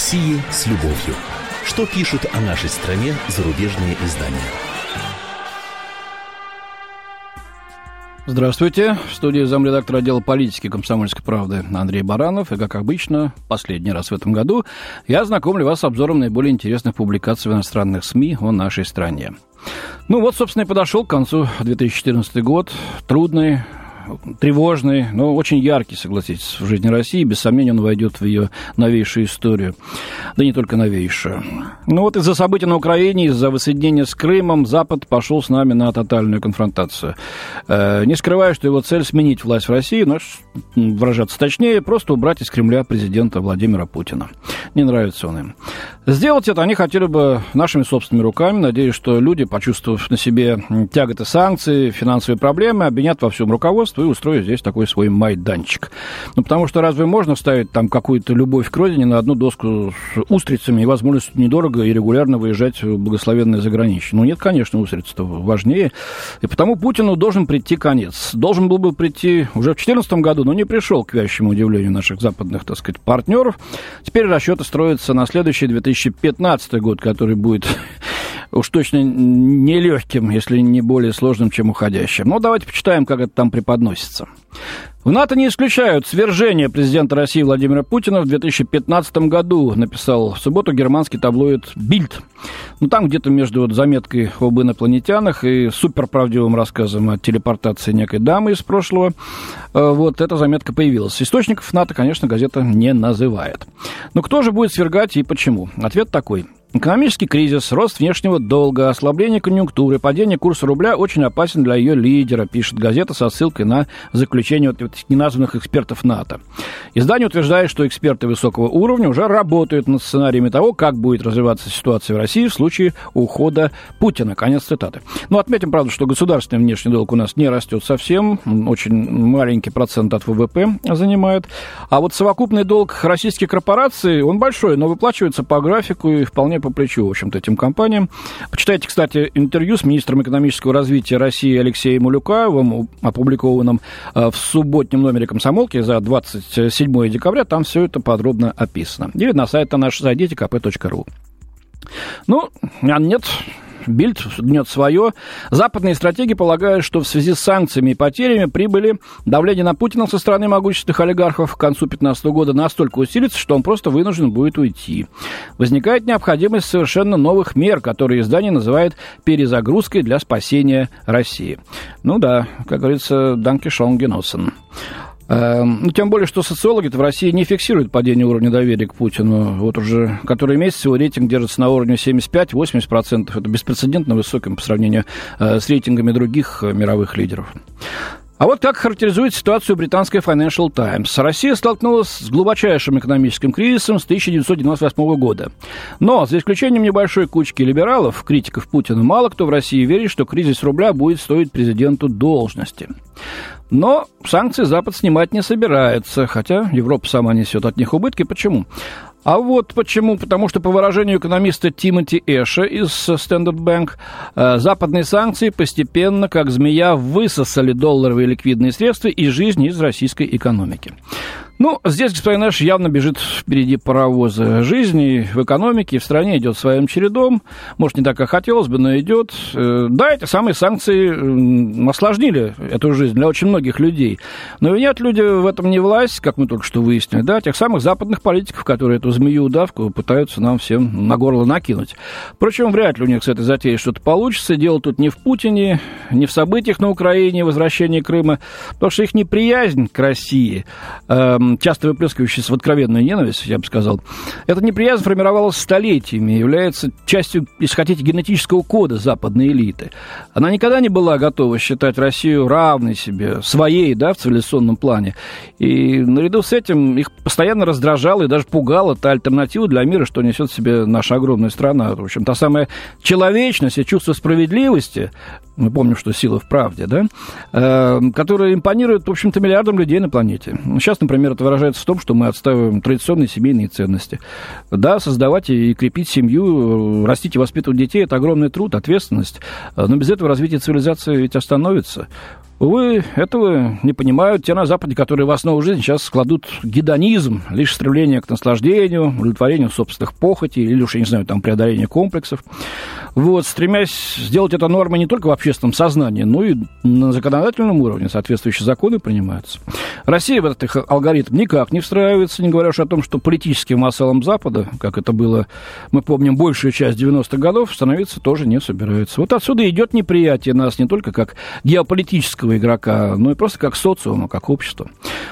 России с любовью. Что пишут о нашей стране зарубежные издания? Здравствуйте. В студии замредактора отдела политики комсомольской правды Андрей Баранов. И, как обычно, последний раз в этом году я знакомлю вас с обзором наиболее интересных публикаций в иностранных СМИ о нашей стране. Ну вот, собственно, и подошел к концу 2014 год. Трудный, тревожный, но очень яркий, согласитесь, в жизни России. Без сомнения, он войдет в ее новейшую историю. Да не только новейшую. Ну вот из-за событий на Украине, из-за воссоединения с Крымом, Запад пошел с нами на тотальную конфронтацию. Э, не скрывая, что его цель сменить власть в России, но, выражаться точнее, просто убрать из Кремля президента Владимира Путина. Не нравится он им. Сделать это они хотели бы нашими собственными руками. Надеюсь, что люди, почувствовав на себе тяготы санкций, финансовые проблемы, обвинят во всем руководство и устрою здесь такой свой майданчик. Ну, потому что разве можно ставить там какую-то любовь к родине на одну доску с устрицами и возможностью недорого и регулярно выезжать в благословенное заграничье? Ну, нет, конечно, устрицы-то важнее. И потому Путину должен прийти конец. Должен был бы прийти уже в 2014 году, но не пришел, к вящему удивлению наших западных, так сказать, партнеров. Теперь расчеты строятся на следующий 2015 год, который будет уж точно нелегким, если не более сложным, чем уходящим. Но давайте почитаем, как это там преподносится. В НАТО не исключают свержение президента России Владимира Путина в 2015 году, написал в субботу германский таблоид «Бильд». Ну, там где-то между вот заметкой об инопланетянах и суперправдивым рассказом о телепортации некой дамы из прошлого, э, вот эта заметка появилась. Источников НАТО, конечно, газета не называет. Но кто же будет свергать и почему? Ответ такой – Экономический кризис, рост внешнего долга, ослабление конъюнктуры, падение курса рубля очень опасен для ее лидера, пишет газета со ссылкой на заключение вот неназванных экспертов НАТО. Издание утверждает, что эксперты высокого уровня уже работают над сценариями того, как будет развиваться ситуация в России в случае ухода Путина. Конец цитаты. Но отметим, правда, что государственный внешний долг у нас не растет совсем, очень маленький процент от ВВП занимает. А вот совокупный долг российских корпораций, он большой, но выплачивается по графику и вполне по плечу, в общем-то, этим компаниям. Почитайте, кстати, интервью с министром экономического развития России Алексеем Улюкаевым, опубликованным э, в субботнем номере «Комсомолки» за 27 декабря. Там все это подробно описано. Или на сайт наш зайдите kp.ru. Ну, а нет, Бильд гнет свое. Западные стратеги полагают, что в связи с санкциями и потерями прибыли давление на Путина со стороны могущественных олигархов к концу 2015 года настолько усилится, что он просто вынужден будет уйти. Возникает необходимость совершенно новых мер, которые издание называет перезагрузкой для спасения России. Ну да, как говорится, Данки Шон Геноссен. Эм, ну, тем более, что социологи в России не фиксируют падение уровня доверия к Путину. Вот уже который месяц его рейтинг держится на уровне 75-80%. Это беспрецедентно высоким по сравнению э, с рейтингами других э, мировых лидеров. А вот как характеризует ситуацию британская Financial Times. Россия столкнулась с глубочайшим экономическим кризисом с 1998 года. Но, за исключением небольшой кучки либералов, критиков Путина, мало кто в России верит, что кризис рубля будет стоить президенту должности. Но санкции Запад снимать не собирается, хотя Европа сама несет от них убытки. Почему? А вот почему. Потому что, по выражению экономиста Тимоти Эша из Standard Bank, э, западные санкции постепенно, как змея, высосали долларовые ликвидные средства из жизни из российской экономики. Ну, здесь господин Эш явно бежит впереди паровоза жизни в экономике, в стране идет своим чередом. Может, не так, как хотелось бы, но идет. Э, да, эти самые санкции осложнили эту жизнь для очень многих людей. Но винят люди в этом не власть, как мы только что выяснили, да, тех самых западных политиков, которые эту змею-удавку пытаются нам всем на горло накинуть. Впрочем, вряд ли у них с этой затеей что-то получится. Дело тут не в Путине, не в событиях на Украине, возвращении Крыма, потому что их неприязнь к России эм, часто выплескивающаяся в откровенную ненависть, я бы сказал, эта неприязнь формировалась столетиями, является частью, если хотите, генетического кода западной элиты. Она никогда не была готова считать Россию равной себе, своей, да, в цивилизационном плане. И наряду с этим их постоянно раздражала и даже пугала та альтернатива для мира, что несет в себе наша огромная страна. В общем, та самая человечность и чувство справедливости, мы помним, что сила в правде, да, э, которая импонирует, в общем-то, миллиардам людей на планете. Сейчас, например, это выражается в том, что мы отстаиваем традиционные семейные ценности. Да, создавать и крепить семью, растить и воспитывать детей – это огромный труд, ответственность. Но без этого развитие цивилизации ведь остановится. Увы, этого не понимают те на Западе, которые в основу жизни сейчас складут гедонизм, лишь стремление к наслаждению, удовлетворению собственных похотей или уж, я не знаю, там, преодолению комплексов. Вот, стремясь сделать это нормой не только в общественном сознании, но и на законодательном уровне соответствующие законы принимаются. Россия в этот алгоритм никак не встраивается, не говоря уж о том, что политическим вассалом Запада, как это было, мы помним, большую часть 90-х годов, становиться тоже не собирается. Вот отсюда идет неприятие нас не только как геополитического игрока, ну и просто как социума, как общество.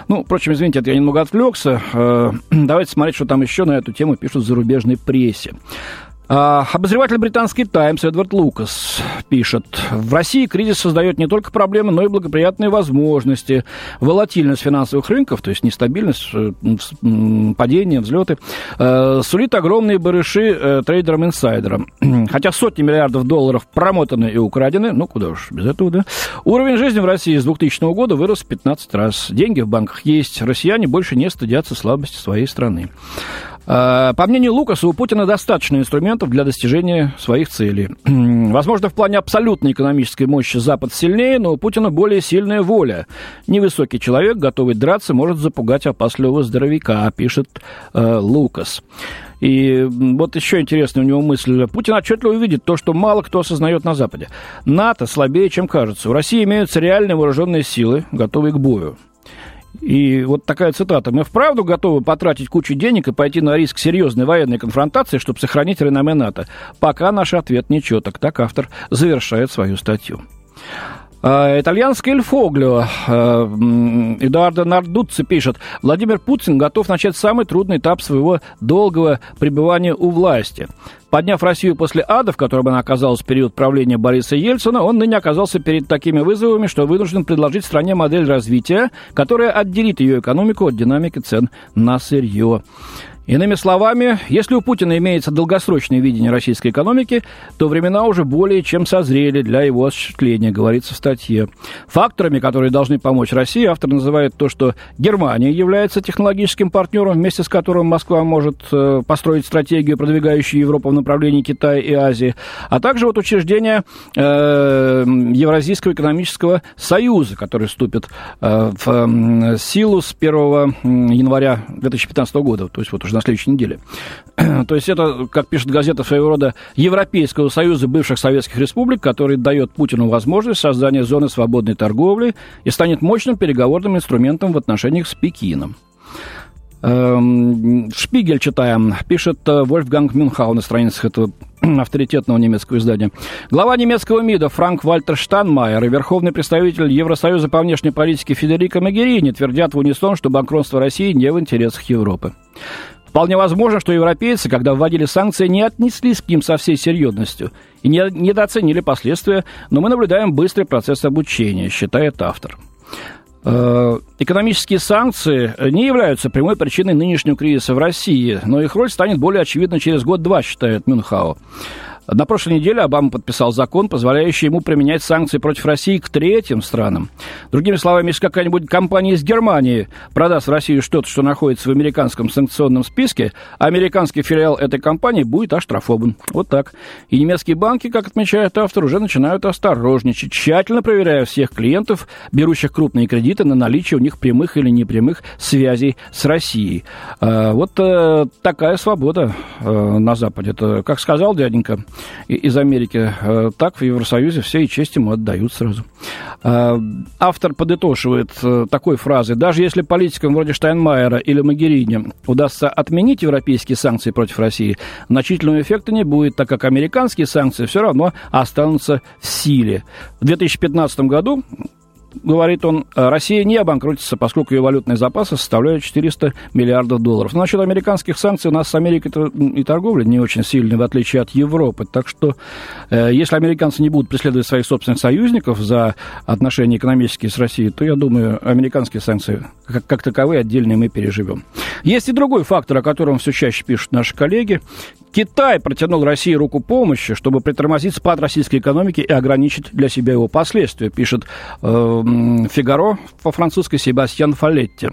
Ну, впрочем, извините, я немного отвлекся. Э, давайте смотреть, что там еще на эту тему пишут в зарубежной прессе. А, обозреватель британский «Таймс» Эдвард Лукас пишет, в России кризис создает не только проблемы, но и благоприятные возможности. Волатильность финансовых рынков, то есть нестабильность, э, падение, взлеты, э, сулит огромные барыши э, трейдерам-инсайдерам. Хотя сотни миллиардов долларов промотаны и украдены, ну куда уж без этого, да? Уровень жизни в России с 2000 года вырос в 15 раз. Деньги в банках есть, россияне больше не стыдятся слабости своей страны. Э, по мнению Лукаса, у Путина достаточно инструментов для достижения своих целей. Возможно, в плане абсолютной экономической мощи Запад сильнее, но у Путина более сильная воля. Невысокий человек, готовый драться, может запугать опасливого здоровяка, пишет э, Лукас. И вот еще интересная у него мысль. Путин отчетливо увидит то, что мало кто осознает на Западе. НАТО слабее, чем кажется. В России имеются реальные вооруженные силы, готовые к бою. И вот такая цитата. «Мы вправду готовы потратить кучу денег и пойти на риск серьезной военной конфронтации, чтобы сохранить реноме НАТО. Пока наш ответ нечеток». Так автор завершает свою статью. А, итальянский Эль Фоглио, а, Эдуардо Нардуцци пишет, Владимир Путин готов начать самый трудный этап своего долгого пребывания у власти. Подняв Россию после ада, в котором она оказалась в период правления Бориса Ельцина, он ныне оказался перед такими вызовами, что вынужден предложить стране модель развития, которая отделит ее экономику от динамики цен на сырье. Иными словами, если у Путина имеется долгосрочное видение российской экономики, то времена уже более чем созрели для его осуществления, говорится в статье. Факторами, которые должны помочь России, автор называет то, что Германия является технологическим партнером, вместе с которым Москва может э, построить стратегию, продвигающую Европу в направлении Китая и Азии, а также вот учреждение э, Евразийского экономического союза, который вступит э, в силу с 1 января 2015 года, то есть вот уже на следующей неделе. То есть это, как пишет газета, своего рода Европейского союза бывших советских республик, который дает Путину возможность создания зоны свободной торговли и станет мощным переговорным инструментом в отношениях с Пекином. Эм, Шпигель читаем, пишет э, Вольфганг Мюнхау на страницах этого авторитетного немецкого издания. Глава немецкого МИДа Франк Вальтер Штанмайер и верховный представитель Евросоюза по внешней политике Федерико Магерини твердят в унисон, что банкротство России не в интересах Европы. Вполне возможно, что европейцы, когда вводили санкции, не отнеслись к ним со всей серьезностью и не, недооценили последствия, но мы наблюдаем быстрый процесс обучения, считает автор. Э, экономические санкции не являются прямой причиной нынешнего кризиса в России, но их роль станет более очевидна через год-два, считает Мюнхау. На прошлой неделе Обама подписал закон, позволяющий ему применять санкции против России к третьим странам. Другими словами, если какая-нибудь компания из Германии продаст в Россию что-то, что находится в американском санкционном списке, американский филиал этой компании будет оштрафован. Вот так. И немецкие банки, как отмечает автор, уже начинают осторожничать, тщательно проверяя всех клиентов, берущих крупные кредиты, на наличие у них прямых или непрямых связей с Россией. А, вот э, такая свобода э, на Западе. Это, как сказал дяденька, из Америки, э, так в Евросоюзе все и честь ему отдают сразу. Э, автор подытоживает э, такой фразой. Даже если политикам вроде Штайнмайера или Магерини удастся отменить европейские санкции против России, значительного эффекта не будет, так как американские санкции все равно останутся в силе. В 2015 году говорит он, Россия не обанкротится, поскольку ее валютные запасы составляют 400 миллиардов долларов. Но насчет американских санкций у нас с Америкой и торговля не очень сильная, в отличие от Европы. Так что, э, если американцы не будут преследовать своих собственных союзников за отношения экономические с Россией, то, я думаю, американские санкции как, как таковые отдельные мы переживем. Есть и другой фактор, о котором все чаще пишут наши коллеги. Китай протянул России руку помощи, чтобы притормозить спад российской экономики и ограничить для себя его последствия, пишет э, Фигаро по-французски Себастьян Фалетти.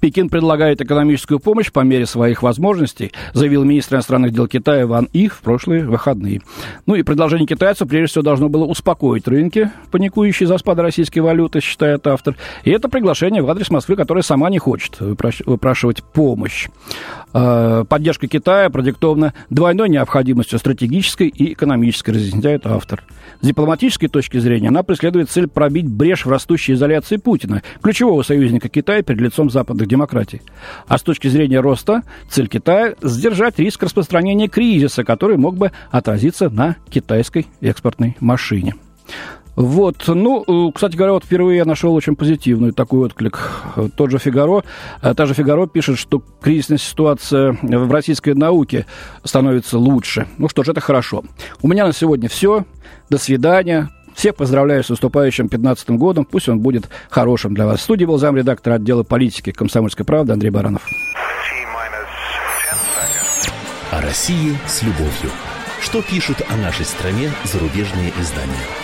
Пекин предлагает экономическую помощь по мере своих возможностей, заявил министр иностранных дел Китая Ван Их в прошлые выходные. Ну и предложение китайцев, прежде всего, должно было успокоить рынки, паникующие за спад российской валюты, считает автор. И это приглашение в адрес Москвы, которая сама не хочет выпрашивать помощь. Э, поддержка Китая продиктована двойной необходимостью стратегической и экономической, разъясняет автор. С дипломатической точки зрения она преследует цель пробить брешь в растущей изоляции Путина, ключевого союзника Китая перед лицом западных демократий. А с точки зрения роста, цель Китая – сдержать риск распространения кризиса, который мог бы отразиться на китайской экспортной машине. Вот, ну, э, кстати говоря, вот впервые я нашел очень позитивный такой отклик. Тот же Фигаро, э, та же Фигаро пишет, что кризисная ситуация в российской науке становится лучше. Ну что ж, это хорошо. У меня на сегодня все. До свидания. Всех поздравляю с наступающим 15 годом. Пусть он будет хорошим для вас. В студии был замредактор отдела политики «Комсомольской правды» Андрей Баранов. О России с любовью. Что пишут о нашей стране зарубежные издания?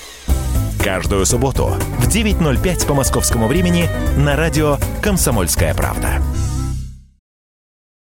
Каждую субботу в 9.05 по московскому времени на радио «Комсомольская правда».